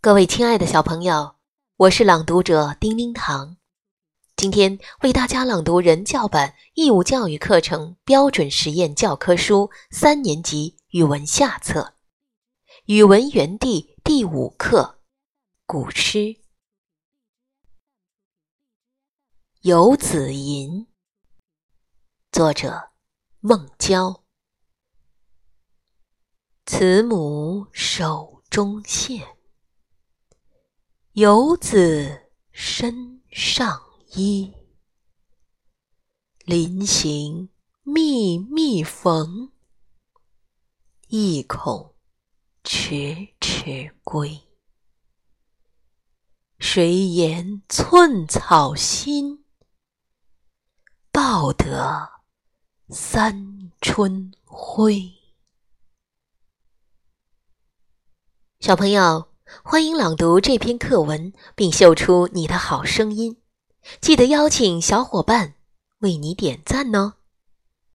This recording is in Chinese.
各位亲爱的小朋友，我是朗读者丁丁糖，今天为大家朗读人教版义务教育课程标准实验教科书三年级语文下册《语文园地》第五课《古诗·游子吟》，作者孟郊。慈母手中线。游子身上衣，临行密密缝，意恐迟迟归。谁言寸草心，报得三春晖。小朋友。欢迎朗读这篇课文，并秀出你的好声音。记得邀请小伙伴为你点赞哦。